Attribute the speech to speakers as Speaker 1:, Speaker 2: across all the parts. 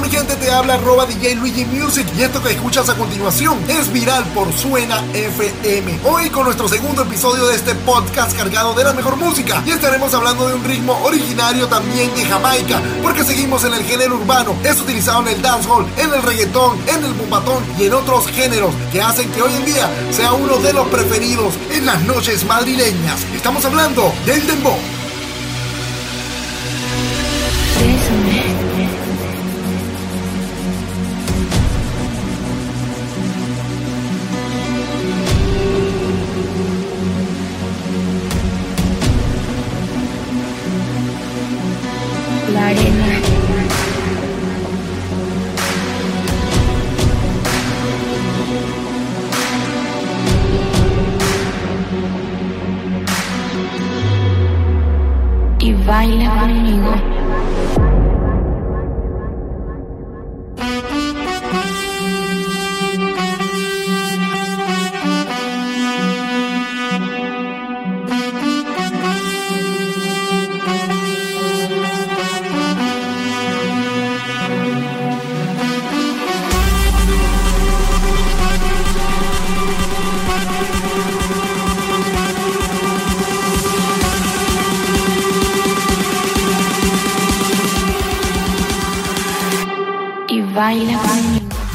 Speaker 1: Mi gente? Te habla arroba DJ Luigi Music y esto que escuchas a continuación es viral por Suena FM. Hoy con nuestro segundo episodio de este podcast cargado de la mejor música y estaremos hablando de un ritmo originario también de Jamaica porque seguimos en el género urbano. Es utilizado en el dancehall, en el reggaetón, en el bumbatón y en otros géneros que hacen que hoy en día sea uno de los preferidos en las noches madrileñas. Estamos hablando del dembow.
Speaker 2: Baila conmigo.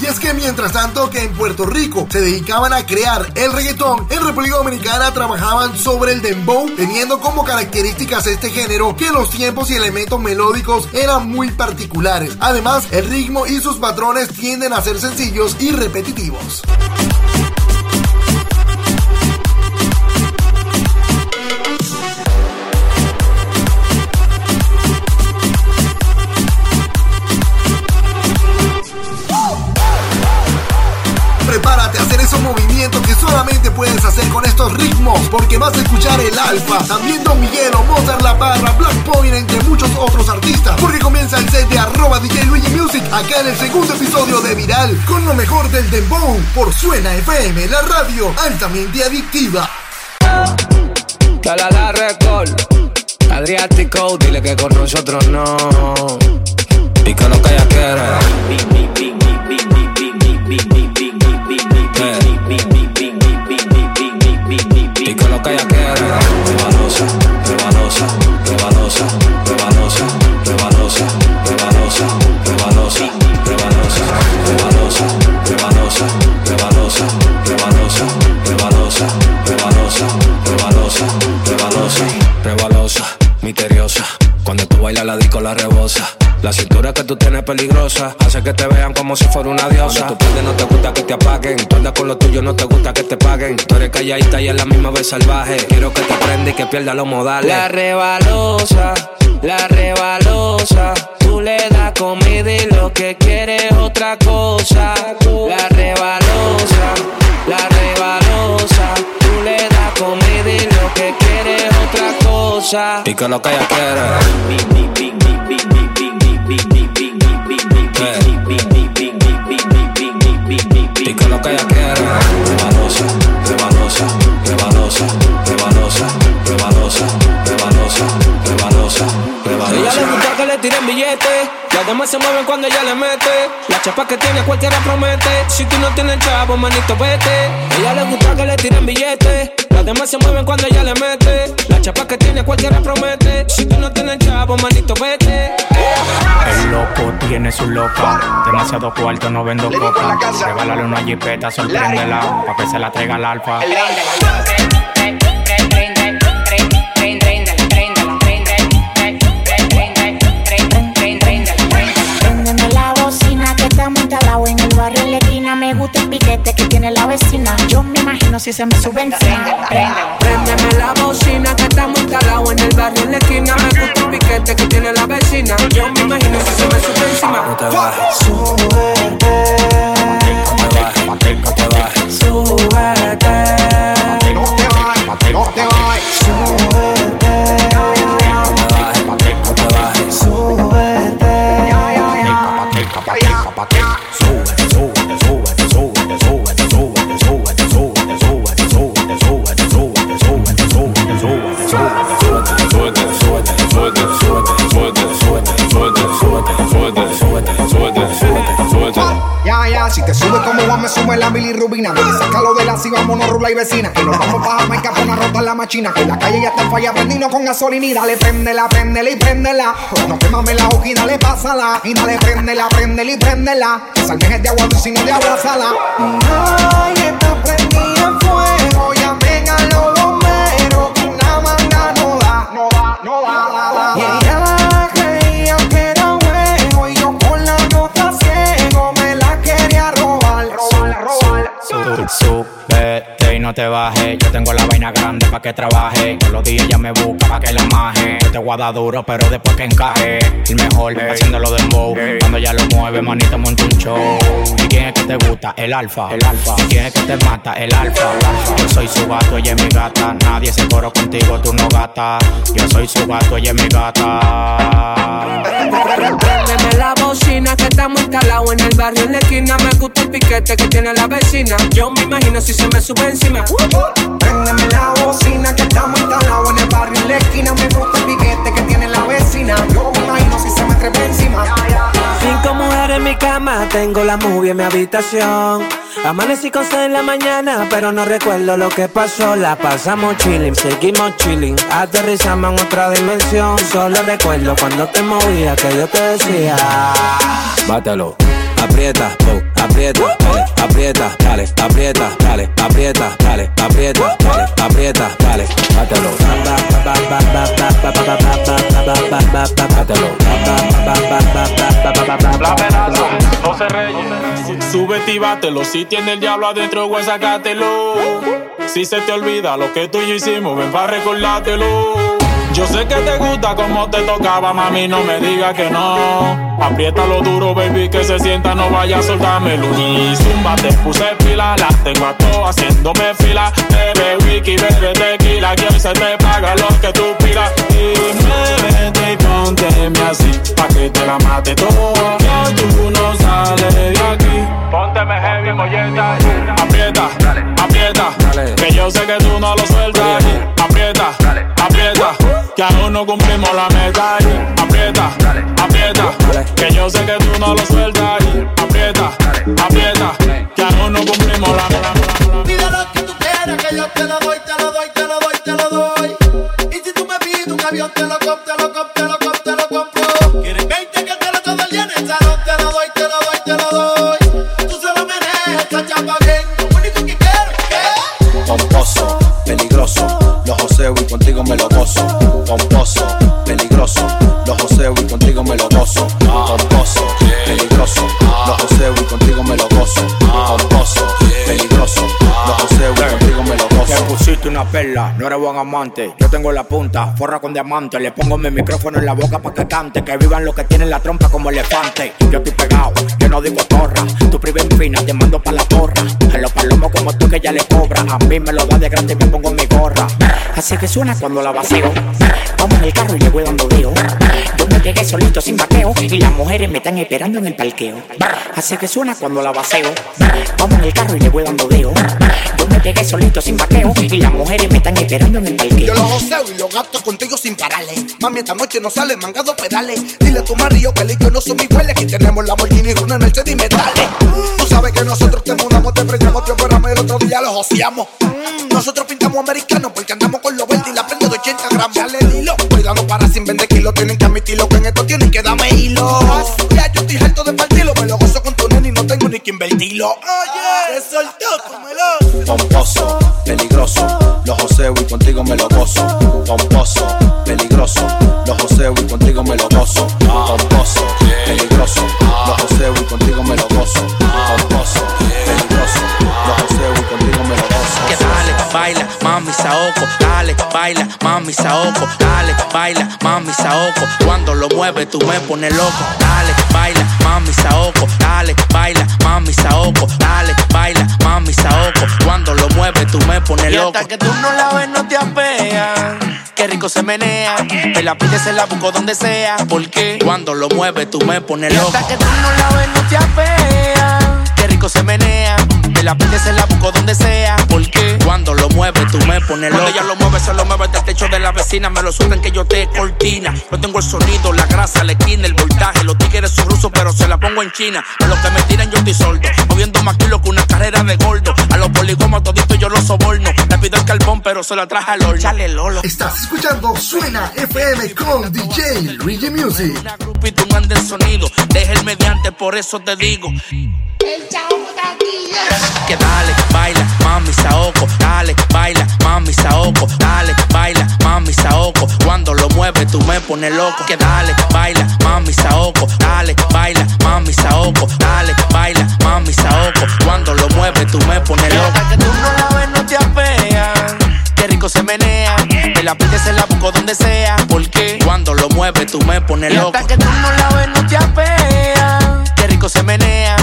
Speaker 2: Y
Speaker 1: es que mientras tanto que en Puerto Rico se dedicaban a crear el reggaetón, en República Dominicana trabajaban sobre el dembow, teniendo como características este género que los tiempos y elementos melódicos eran muy particulares. Además, el ritmo y sus patrones tienden a ser sencillos y repetitivos. Solamente puedes hacer con estos ritmos, porque vas a escuchar el Alfa, también Don Miguelo, Mozart La Parra, Black Point, entre muchos otros artistas, porque comienza el set de arroba DJ Luigi Music, acá en el segundo episodio de Viral, con lo mejor del Dembow, por Suena FM, la radio altamente adictiva.
Speaker 3: Dale a la record. Adriático, dile que con nosotros no. Y que lo que peligrosa hace que te vean como si fuera una diosa. Cuando tú pierdes no te gusta que te apaguen. Tú andas con lo tuyo, no te gusta que te paguen. Tú eres calladita y a la misma vez salvaje. Quiero que te prenda y que pierda los modales. La rebalosa, la rebalosa. Tú le das comida y lo que quieres es otra cosa. La rebalosa, la rebalosa. Tú le das comida y lo que quieres es otra cosa. Y que lo que ella quiere. Y que lo que ella quiere. Rebanosa, rebanosa, rebanosa, rebanosa, rebanosa, rebanosa, rebanosa, rebanosa. Ella le gusta que le tiren billetes. Las demás se mueven cuando ella le mete. La chapa que tiene cualquiera promete. Si tú no tienes chavo, manito, vete. Ella le gusta que le tiren billetes. Las demás se mueven cuando ella le mete. La chapa que tiene cualquiera promete. Si tú no tienes chavo, manito, vete.
Speaker 4: El loco tiene su loca. Demasiado cuarto, no vendo coca. Regálale una jipeta, sorpréndela. Pa' que se la traiga al alfa.
Speaker 2: Préndeme la bocina que está muy talado en gusta el piquete que tiene la vecina. Yo me imagino si se me sube encima.
Speaker 5: Préndeme la bocina que estamos instalados en el barrio en la esquina. Me gusta el piquete que tiene la vecina. Yo me imagino si se me sube encima.
Speaker 6: No te bajes. Súbete. No te bajes. Bajes.
Speaker 5: Súbete.
Speaker 7: No te vayas, bilirrubina. Sácalo de la si vámonos, rula y vecina. Que nos vamos pa' Jamaica pa' una rota la machina. Que la calle ya está falla, prendino con gasolina. Y dale, préndela, préndela y préndela. No quémame la hoja y dale, pásala. Y dale, préndela, préndela y préndela. Que salmejes de agua dulce y no de agua sala. Ay, no
Speaker 4: te bajes. Yo tengo la vaina grande pa' que trabaje. Todos los días ella me busca pa' que la maje. Yo te voy a dar duro, pero después que encaje. El mejor, haciéndolo de dembow. Cuando ya lo mueve, manito, monta un show. ¿Y quién es que te gusta? El alfa. El alfa. ¿Y quién es que te mata? El alfa. Yo soy su gato, ella es mi gata. Nadie se coro contigo, tú no gata. Yo soy su gato, ella es mi gata.
Speaker 5: La bocina que estamos instalados en el barrio en la esquina. Me gusta el piquete que tiene la vecina. Yo me imagino si se me sube encima.
Speaker 7: Préndeme la bocina que estamos instalados en el barrio en la esquina. Me gusta el piquete que tiene la vecina. Yo me imagino si se me trepa encima.
Speaker 5: Cinco mujeres en mi cama, tengo la movie en mi habitación. Amanecí con sed en la mañana, pero no recuerdo lo que pasó. La pasamos chilling, seguimos chilling. Aterrizamos en otra dimensión. Solo recuerdo cuando te movías que yo te decía.
Speaker 6: Bátelo. Aprieta, oh, aprieta, dale, aprieta, dale, aprieta, dale, aprieta, dale, aprieta, dale, aprieta, dale. Bátelo.
Speaker 8: La amenaza, no se reye. Súbete y bátelo. Si tiene el diablo adentro, güey, sácatelo. Si se te olvida lo que tú y yo hicimos, ven para recordártelo. Yo sé que te gusta como te tocaba, mami, no me digas que no. Apriétalo duro, baby, que se sienta, no vaya a soltármelo. Y zumba, te puse pila, las tengo a todas haciéndome fila. Bebe wiki, bebe tequila, que hoy se te paga lo que tú pidas. Y muévete y pónteme así, pa' que te la mate toda. Que tú no sales de aquí. Pónteme heavy, molleta. Aprieta, aprieta,
Speaker 6: Dale.
Speaker 8: que yo sé que tú no lo sueltas. Aprieta, aprieta, que aún no cumplimos la meta. Aprieta, aprieta, que yo sé que tú no lo sueltas. Aprieta, aprieta, que aún no cumplimos la meta.
Speaker 9: Pide lo que tú quieras, que yo te lo doy, te lo doy, te lo doy, te lo doy. Y si tú me pides un avión, te lo compro, te lo compro, te lo
Speaker 6: me lo gozo. Pomposo,
Speaker 4: no eres buen amante. Yo tengo la punta, forra con diamante. Le pongo mi micrófono en la boca pa' que cante. Que vivan los que tienen la trompa como elefante. Yo estoy pegado, yo no digo torra. Tu priva fina, te mando pa' la porra. A los palomos como tú que ya le cobra. A mí me lo da de grande y me pongo mi gorra. Así que suena cuando la vacío. Vamos en el carro y le voy dando deo. Yo me pegué solito sin vaqueo. Y las mujeres me están esperando en el parqueo. Así que suena cuando la vacío. Vamos en el carro y le voy dando me pegué solito sin vaqueo. Y las mujeres me están esperando en el parqueo.
Speaker 9: Yo los joseo y los gasto contigo sin pararle. Mami, esta noche no sale mangado pedales. Dile a tu marido que y yo no somos iguales. Aquí tenemos la Lamborghini, una Mercedes y metales. Tú sabes que nosotros te mudamos, te preñamos, te operamos y el otro día los joseamos. Nosotros pintamos americanos porque andamos con los verdes y la prenda de 80 gramos. Dale hilo, cuidado para sin vender kilos. Tienen que admitirlo que en esto tienen que darme hilo. Ya yo estoy harto de nene y no tengo ni que invertirlo. Oye, se soltó tu melón.
Speaker 6: Pomposo, peligroso, los joseo y contigo me lo gozo. Pomposo, peligroso, los joseo y contigo me lo gozo. Pomposo, peligroso, los joseo y contigo me lo gozo. Pomposo, peligroso, los joseo y contigo me lo gozo.
Speaker 10: baila, mami saoco, dale, baila, mami saoco, dale, baila, mami saoco. Cuando lo mueve tú me pones loco, dale, baila, mami saoco, dale, baila, mami saoco, dale, baila, mami saoco. Cuando lo mueve tú me pones
Speaker 11: Y
Speaker 10: loco.
Speaker 11: hasta que tú no la ves no te apeas. Qué rico se menea. Me la pides, se la busco donde sea. ¿Por qué?
Speaker 10: Cuando lo mueve tú me pones
Speaker 11: Y
Speaker 10: loco.
Speaker 11: hasta que tú no la ves no te apeas. Qué rico se menea. La pides, se la busco donde sea. ¿Por qué?
Speaker 10: Cuando lo mueve tú me pones
Speaker 11: Cuando
Speaker 10: loco.
Speaker 11: ella lo mueve, se lo mueve del techo de la vecina. Me lo suben que yo te cortina. Yo tengo el sonido, la grasa, la esquina, el voltaje. Los tigres son rusos, pero se la pongo en China. A los que me tiran, yo estoy sordo. Moviendo más kilos que una carrera de gordo. A los poligomos toditos yo los soborno. Le pido el carbón, pero se la traje al horno. Chale, Lolo.
Speaker 1: Estás escuchando Suena FM con DJ Luigi Music.
Speaker 11: Una grupito, un ande el sonido. Deja el mediante, por eso te digo.
Speaker 10: Que dale, baila, mami saoco, dale, baila, mami saoco, dale, baila, mami saoco. Cuando lo mueve tú me pones loco. Que dale, baila, mami saoco, dale, baila, mami saoco, dale, baila, mami saoco. Cuando lo mueve tú me pones loco.
Speaker 11: hasta que tú no la ves, no te apeas. Qué rico se menea. Me la pides, se la busco donde sea. ¿Por qué?
Speaker 10: Cuando lo mueve tú me pones loco.
Speaker 11: hasta que tú no la ves, no te apeas. Qué rico se menea.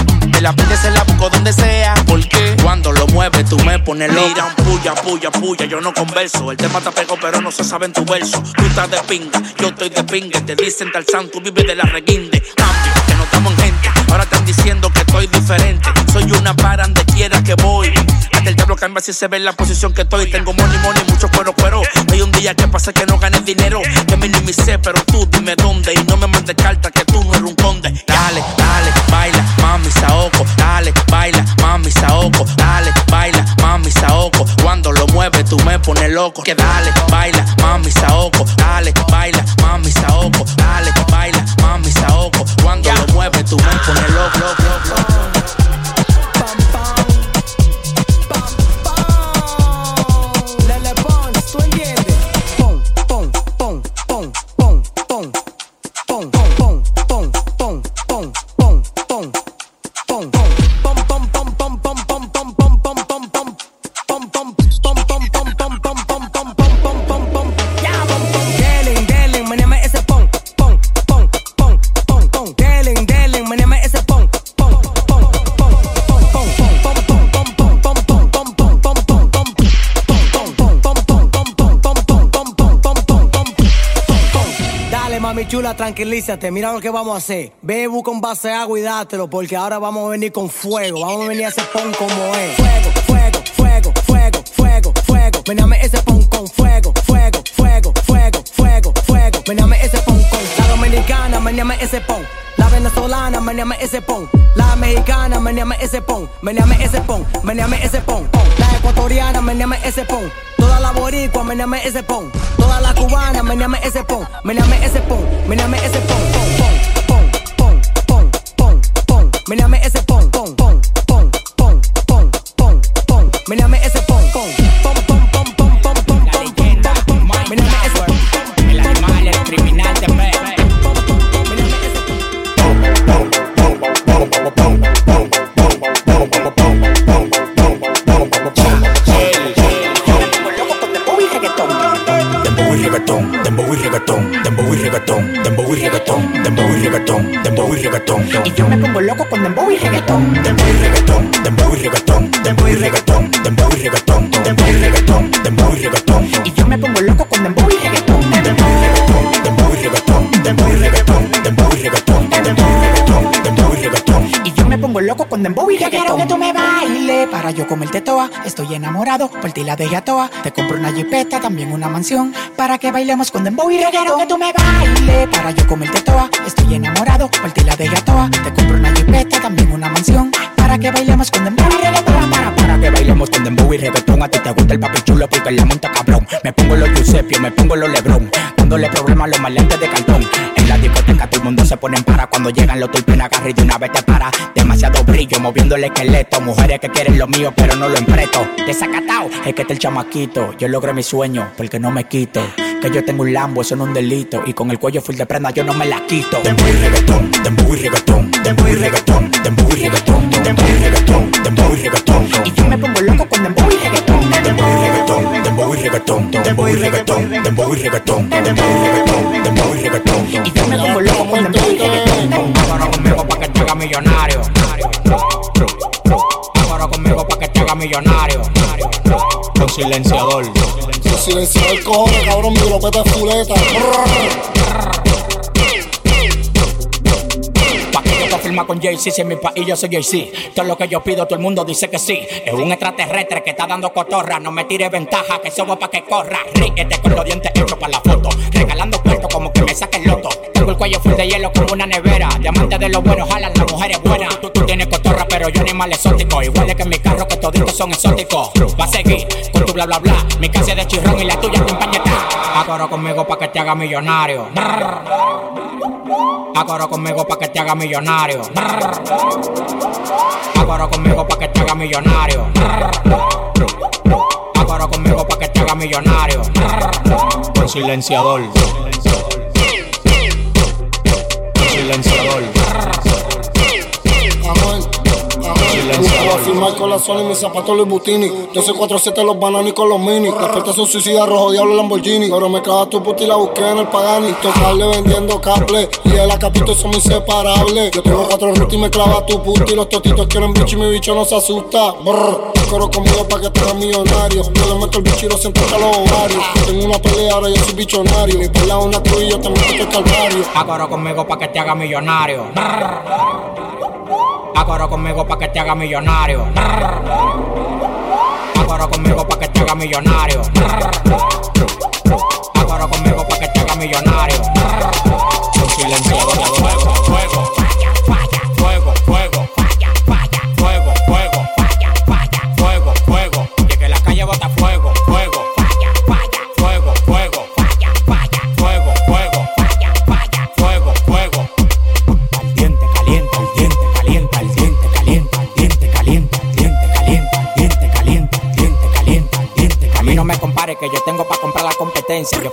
Speaker 11: Me la pides, se la busco donde sea. ¿Por qué?
Speaker 10: Cuando lo mueve tú me pones loco.
Speaker 11: Miran, puya, puya, puya, yo no converso. El tema te pegó, pero no se sabe en tu verso. Tú estás de pinga, yo estoy de pinga. Te dicen tal tú vives de la reguinde. Cambio, que no estamos en gente. Ahora están diciendo que estoy diferente. Soy una para donde quiera que voy. Hasta el diablo cambia si se ve en la posición que estoy. Tengo money, money, mucho cuero, cuero. Hay un día que pasa que no gané dinero. Que minimicé, pero tú dime dónde. Y no me mandes carta que tú no eres un conde.
Speaker 10: Dale, dale, baila, mami saoco, dale, baila, mami saoco. Cuando lo mueve tú me pones loco. Que dale, baila, mami saoco, dale, baila, mami saoco,
Speaker 12: chula, tranquilízate. Mira lo que vamos a hacer. Ve, busca un vaso de agua y dátelo, porque ahora vamos a venir con fuego. Vamos a venir a ese pon como es. Fuego, fuego, fuego, fuego, fuego, fuego. Vename ese pon con fuego, fuego, fuego, fuego, fuego, fuego. Vename ese pon con la dominicana, meneame ese pon. La venezolana, meneame ese pon. La mexicana, meneame ese pon. Meneame ese pon, meneame ese pon. La ecuatoriana, meneame ese pon. Toda la boricua, meneame ese pon. Toda la cubana, meneame ese pon. Meneame ese pon, meneame ese pon. Pon, pon, pon, pon, pon, pon. Meneame ese pon, pon, pon, pon, pon, pon, pon, pon. Meneame
Speaker 4: reggaetón, dembow y reggaetón, dembow y reggaetón, dembow y reggaetón. Y
Speaker 13: yo me pongo loco con dembow y reggaetón.
Speaker 4: Dembow y reggaetón, dembow y reggaetón, dembow y reggaetón, dembow y reggaetón, dembow y reggaetón, dembow y reggaetón.
Speaker 13: Y yo me pongo loco con dembow para yo comerte toa. Estoy enamorado, por ti la dejé a toa. Te compro una jipeta, también una mansión. Para que bailemos con dembow y reggaetón. Que tú me bailes para yo comerte toa. Estoy enamorado, por ti la dejé a toa. Te compro una jipeta, también una mansión. Para que bailemos con dembow y reggaetón.
Speaker 4: Para, para que bailemos con dembow y reggaetón A ti te gusta el papi chulo porque la monta cabrón Me pongo los Giuseppe, me pongo los Lebron Dándole problemas a los maleantes de cartón mundo se pone en para. Cuando llegan los tulpen agarra y de una vez te para. Demasiado brillo moviendo el esqueleto. Mujeres que quieren lo mío pero no lo empreto. Desacatao, es que está el chamaquito. Yo logré mi sueño porque no me quito Que yo tengo un Lambo, eso no es un delito Y con el cuello full de prenda yo no me la quito Dembow y reggaetón, dembow y reggaetón Dembow y reggaetón, dembow y reggaetón Dembow y reggaetón, dembow y reggaetón
Speaker 13: Y yo me pongo loco con dembow y reggaetón.
Speaker 4: Dembow y reggaetón, dembow y reggaetón, dembow y reggaetón, dembow y reggaetón, dembow y reggaetón. Y yo me pongo loco con dembow y reggaetón. Ahora conmigo pa' que te haga millonario. Ahora conmigo pa' que te haga millonario. Con silenciador.
Speaker 1: Con silenciador cojones, cabrón, mi glopeta es fuleta.
Speaker 4: Firma con Jay-Z, si en mi país yo soy Jay-Z. Todo lo que yo pido, todo el mundo dice que sí. Es un extraterrestre que está dando cotorra. No me tires ventaja, que va pa' que corra. Ríete con los dientes hechos para la foto. Regalando puertos como que me saque el loto. Tengo el cuello full de hielo como una nevera. Diamante de los buenos, jalan las mujeres buenas. Tú, tú tienes cotorra, pero yo animal exótico. Igual que mis carros, que toditos son exóticos. Va a seguir con tu bla bla bla. Mi casa es de chirrón y la tuya es pañeta. Agora conmigo pa' que te haga millonario. Agora conmigo pa' que te haga millonario. Agora conmigo pa' que te haga millonario. Agora conmigo pa' que te haga millonario. Con silenciador. Con silenciador.
Speaker 1: Voy a firmar con la Sony, mis zapatos Louis Butini. 1247 los bananos y con los mini Las puertas son suicidas, rojo diablo Lamborghini. Pero me clava tu puta y la busqué en el Pagani. Tocarle vendiendo cable. Y el acapito son inseparables. Yo tengo cuatro rutas y me clava tu puta. Y los totitos quieren bicho y mi bicho no se asusta. Brr, coro conmigo pa' que te hagas millonario. Yo le meto el bicho y lo siento hasta los ovarios. Tengo una pelea, ahora yo soy bichonario. Mi pelea es una cruz y yo meto el calvario.
Speaker 4: Agora conmigo pa' que te haga millonario. Agora conmigo pa' que te haga millonario. Agora conmigo pa' que te haga millonario. Agora conmigo pa' que te haga millonario. Con silenciador, fuego, fuego. Fuego,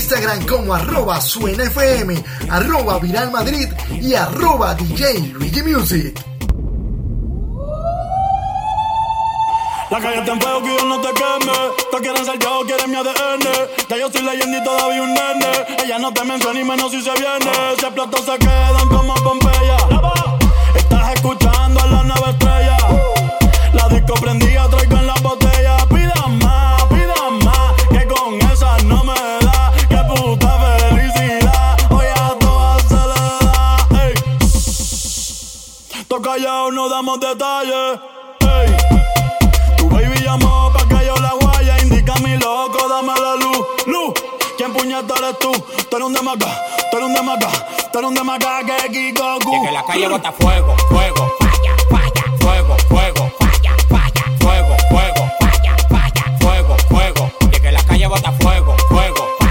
Speaker 1: Instagram como arroba suena FM, arroba viral Madrid y arroba DJ Luigi Music.
Speaker 14: La calle en fuego que yo no te queme. Te quieren yo, quieren mi ADN. Ya yo soy leyenda y todavía un nene. Ella no te menciona y menos si se viene. Si platos se quedan como Pompeya. Estás escuchando a la nave estrella. La disco prendida, damos detalles. Ey. Tu baby llamó pa' que yo la guaya. Indica mi loco, dame la luz. Luz, ¿quién puñeta eres tú? Tú eres un demaca, tú eres un demaca, tú eres un demaca que Kiko
Speaker 4: Y que la calle bota fuego, fuego, falla, falla, fuego, fuego, falla, falla, fuego, fuego, falla, falla, fuego, fuego. Y que la calle bota fuego, fuego, falla,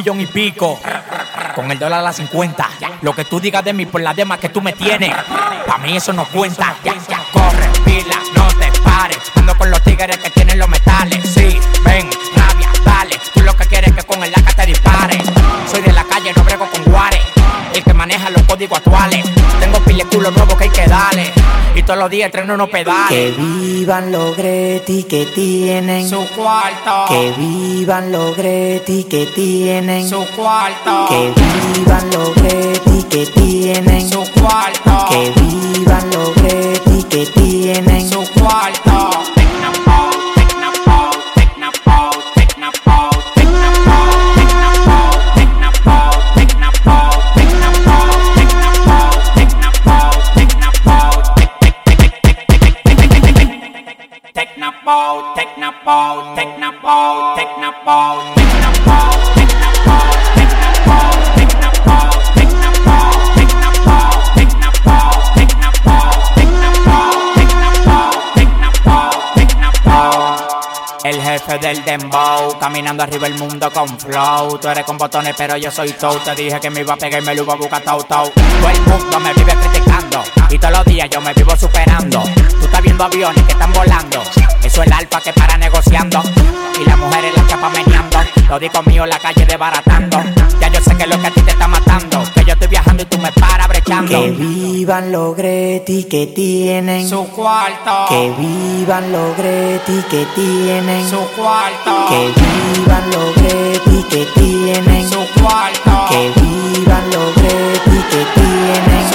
Speaker 4: millón y pico. Con el dólar a las 50. Lo que tú digas de mí por las demás que tú me tienes. Pa' mí eso no cuenta. Ya, ya, corre, pila, no te pares. Ando con los tigres que tienen los metales. Sí, ven, rabia, dale. Tú lo que quieres es que con el AK te dispare. Soy de la calle, no brego con guares. El que maneja los códigos actuales. Tengo pile culo nuevo que hay que darle. Y todos los días entreno unos pedales.
Speaker 13: Que vivan los Greti que tienen
Speaker 4: Su cuarto.
Speaker 13: Que vivan los Greti que tienen
Speaker 4: Su cuarto.
Speaker 13: Que vivan los Greti que tienen
Speaker 4: Su cuarto.
Speaker 13: Que vivan los Greti que tienen
Speaker 4: Su cuarto. Caminando arriba el mundo con flow. Tú eres con botones, pero yo soy toe. Te dije que me iba a pegar y me lo iba a buscar tau tau. Todo el mundo me vive criticando y todos los días yo me vivo superando. Tú estás viendo aviones que están volando. Eso es el alfa que para negociando y las mujeres la chapa meneando. Los discos míos en la calle desbaratando. Ya yo sé que lo que a ti te está matando, que yo estoy viajando y tú me paras brechando.
Speaker 13: Que vivan los Greti que tienen
Speaker 4: Su cuarto.
Speaker 13: Que vivan los Greti que tienen
Speaker 4: Su cuarto.
Speaker 13: Que vivan los Greti que tienen
Speaker 4: Su cuarto.
Speaker 13: Que vivan los Greti que tienen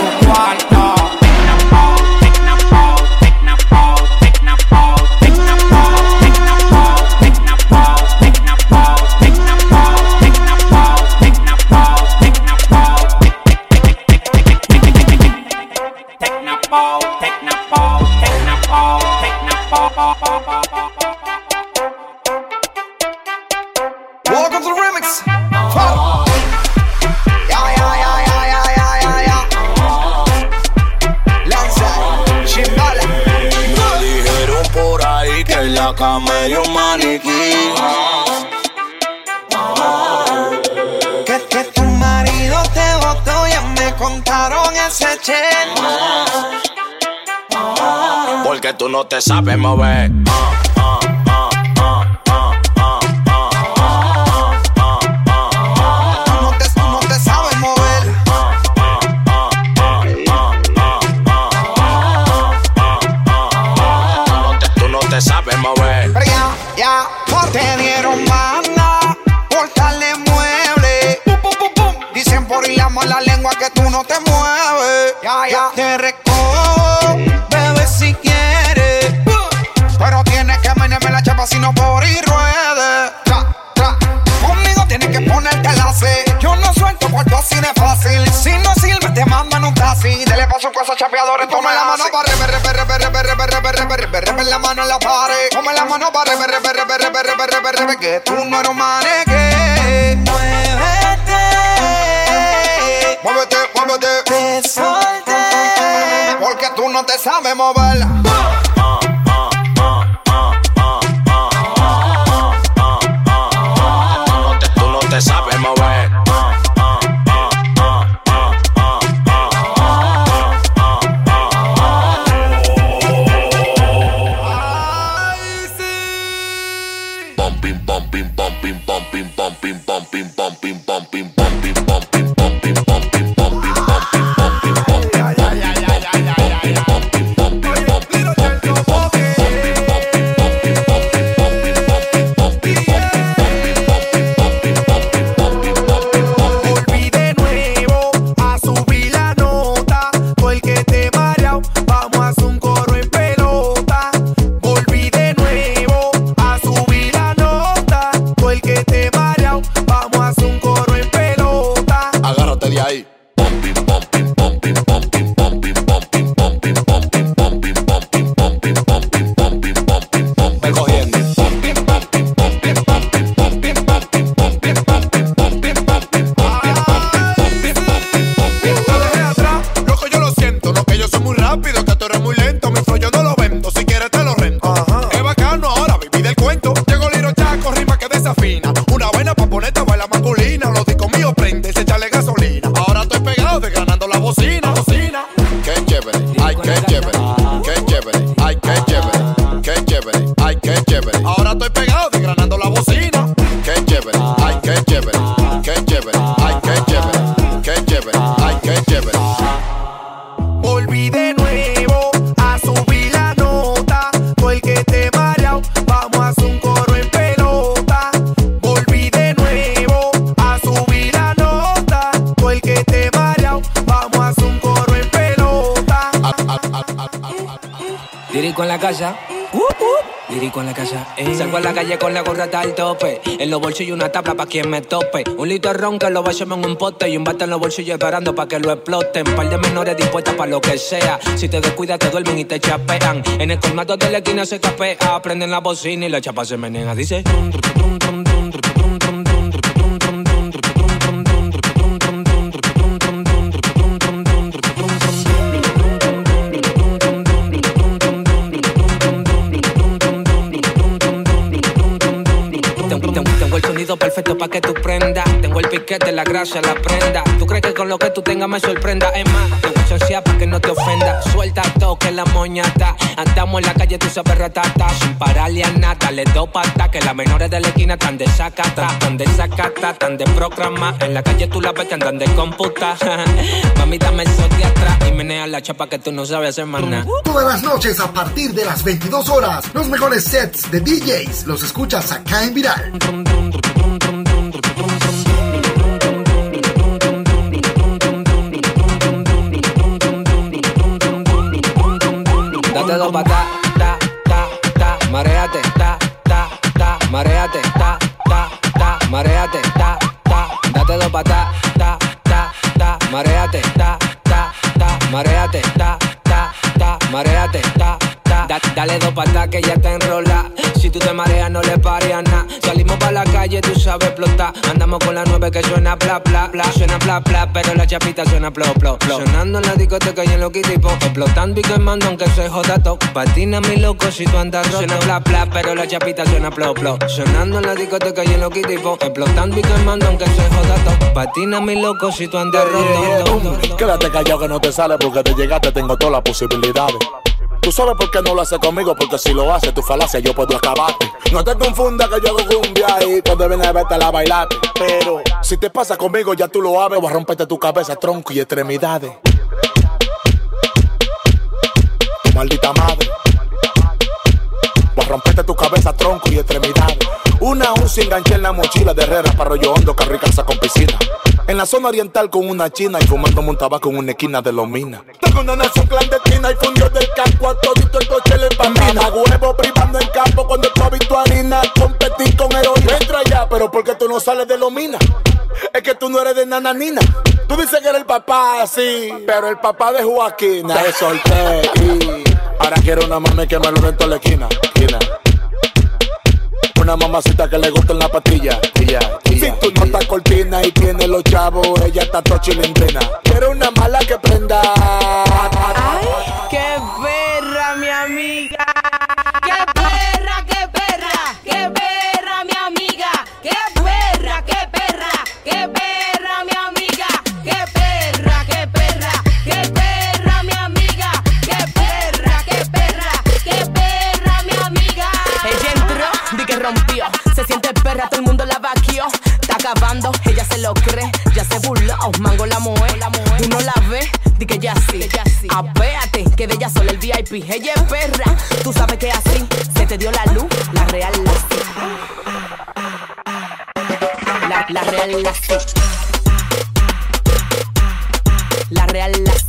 Speaker 7: hay un maniquí.
Speaker 9: Que, que tu marido te botó, ya me contaron ese chen.
Speaker 7: Porque tú no te sabes mover.
Speaker 9: vámonos para rebe, rebe, rebe, rebe, rebe, rebe, rebe, que tú no eres maneque. Muévete, muévete, muévete. Te solté. Porque tú no te sabes
Speaker 7: mover.
Speaker 11: Salgo a la calle con la gorra hasta el tope. En los bolsillos una tabla pa' quien me tope. Un litro de ron que lo vayan en un pote. Y un bate en los bolsillos esperando pa' que lo exploten. Par de menores dispuestas pa' lo que sea. Si te descuidas te duermen y te chapean. En el colmado de la esquina se capea. Prenden la bocina y la chapa se menea. Dice. Sonido perfecto para que tú prendas. Tengo el piquete, la grasa, la prenda. ¿Tú crees que con lo que tú tengas me sorprenda? Es más, te voy a chancear para que no te ofenda. Suelta todo que la moñata. Andamos en la calle, tú sabes ratata. Sin pararle a nada, le doy pata. Que las menores de la esquina tan de sacata. Tan de sacata, tan de programa. En la calle tú la ves que andan de computa. Mami, dame de atrás. Y menea la chapa que tú no sabes hacer nada.
Speaker 1: Todas las noches a partir de las 22 horas, los mejores sets de DJs los escuchas acá en Viral.
Speaker 11: Dale dos patas que ya te enrola. Si tú te mareas no le pares a nada. Salimos pa' la calle, tú sabes explotar. Andamos con la nueve que suena bla bla bla, suena bla bla, pero la chapita suena plo plo plo. Sonando en la discoteca y en lo que tipo, explotando y quemando aunque se joda todo. Patina mi loco si tú andas roto. Suena bla bla, pero la chapita suena plo plo. Sonando en la discoteca y en lo que tipo, explotando y quemando aunque se joda todo. Patina mi loco si tú andas roto.
Speaker 15: Quédate callado que no te sale porque de llegarte tengo todas las posibilidades. Tú sabes por qué no lo haces conmigo, porque si lo haces tu falacia yo puedo acabarte. No te confundas que yo hago cumbia y cuando vienes a verte la bailarte. Pero si te pasa conmigo ya tú lo sabes, voy a romperte tu cabeza, tronco y extremidades. Maldita madre. Voy a romperte tu cabeza, tronco y extremidades. Una UCI enganché en la mochila de Herrera para rollo hondo, casa con piscina. En la zona oriental con una china y fumando un tabaco en una esquina de los minas. Tengo una nación clandestina y fundió del campo a todito el coche le empamina. Huevo privando en campo cuando tú has visto harina. Competir con heroína. Entra ya, pero ¿por qué tú no sales de los minas? Es que tú no eres de nananina. Tú dices que eres el papá, sí, pero el papá de Joaquina. Te solté y ahora quiero una mami que me lo den toda la esquina. Una mamacita que le gusta en la patilla. Ella, si tú no estás cortina y tienes los chavos, ella está toda chilindrina. Pero una mala que prenda.
Speaker 16: ¡Qué perra, mi amiga! ¡Qué perra, qué perra! ¡Qué perra, mi amiga! ¡Qué perra, qué perra! ¡Qué perra, mi amiga! ¡Qué perra, qué perra! ¡Qué perra, mi amiga! ¡Qué perra, qué perra! ¡Qué perra, mi amiga!
Speaker 17: Ella entró, di que rompió. Se siente perra, todo el mundo la vaquió. Acabando, ella se lo cree. Ya se burló, mango la moe. Tú no la ves, di que ya sí. Apéate, que de ella solo el VIP. Ella es perra, tú sabes que así se te dio la luz. La real la. La, la real la. La real la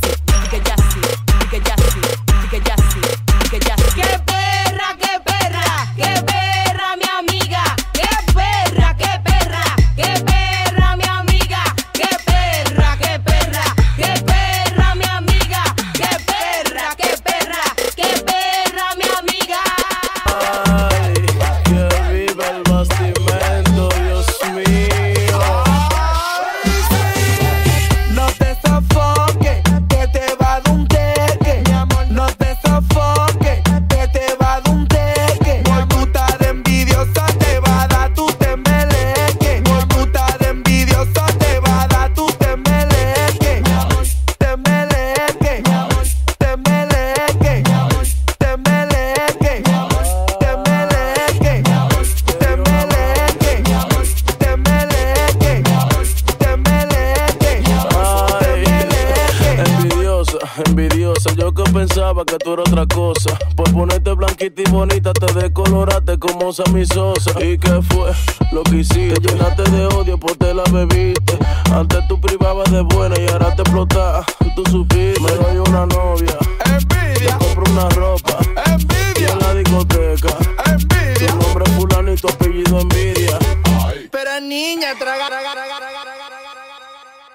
Speaker 17: ¿Y
Speaker 16: qué fue lo
Speaker 14: que hiciste? Llenaste de odio por te la bebiste. Antes tú privabas de buena y ahora te explotas. Tú supiste. Me doy una novia. Envidia. Compro una ropa. Envidia. En la discoteca. Envidia. Tu nombre es y tu apellido envidia. Ay. Pero niña, traga, traga, traga, traga, traga, traga, traga, traga.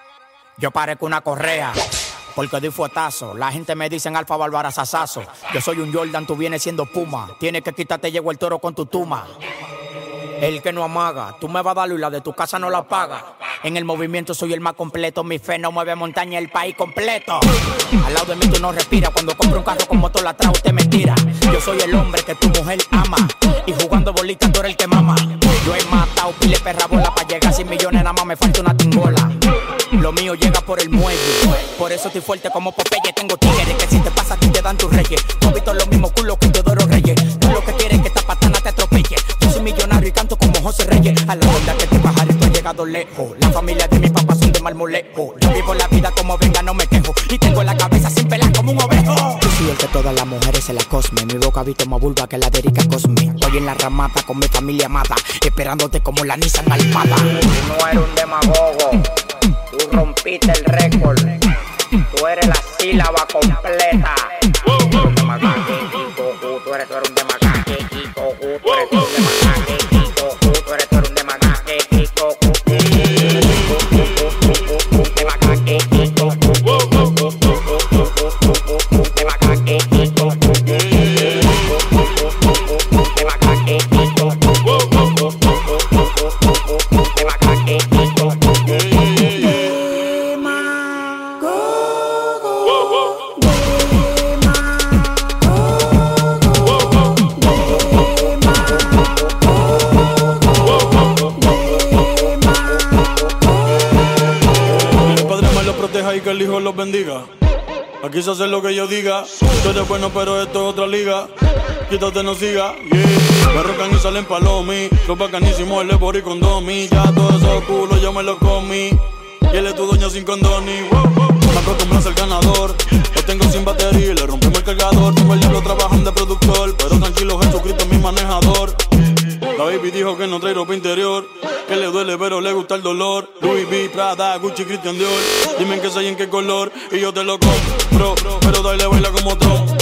Speaker 4: Yo parezco una correa. Porque doy fuetazo. La gente me dicen Alfa Bárbara Sasazo. Yo soy un Jordan, tú vienes siendo Puma. Tienes que quitarte, llegó el toro con tu tuma. El que no amaga, tú me vas a dar y la de tu casa no la paga. En el movimiento soy el más completo, mi fe no mueve montaña, el país completo. Al lado de mí tú no respiras, cuando compro un carro con motor atrás usted me tira. Yo soy el hombre que tu mujer ama, y jugando bolita tú eres el que mama. Yo he matado pile perra bola para llegar a 100 millones, nada más me falta una tingola. Lo mío llega por el muelle, por eso estoy fuerte como Popeye. Tengo tigres que si te pasa te dan tus reyes. Tú has visto los mismos culos que Teodoro Reyes. Tú lo que quieres es que esta patana te atropelle. Yo soy millonario y canto como José Reyes. A la onda que te pajarito he llegado lejos. La familia de mi papá son de marmolejo. Yo vivo la vida como venga, no me quejo. Y tengo la cabeza sin pelar como un ovejo. Yo soy el que todas las mujeres se la cosme. Mi boca viste más vulva que la de Erika Cosme. Estoy en la ramata con mi familia amada. Esperándote como la Nissan Almada. Tú no eres un demagogo. Tú rompiste el récord. Eres la sílaba completa.
Speaker 14: Quítate, no siga. Yeah. Me rocan y salen palomi. Los bacanísimos, el Lebor y condomi. Ya todos esos culos yo me los comí. Y él es tu doña sin condoni. Me acostumbro a ser ganador. Lo tengo sin batería le rompemos el cargador. Tengo el diablo trabajando de productor. Pero tranquilo, Jesucristo es mi manejador. La baby dijo que no trae ropa interior. Que le duele, pero le gusta el dolor. Louis V, Prada, Gucci, Christian Dior. Dime en qué soy, en qué color. Y yo te lo compro. Pero dale, baila como Trump.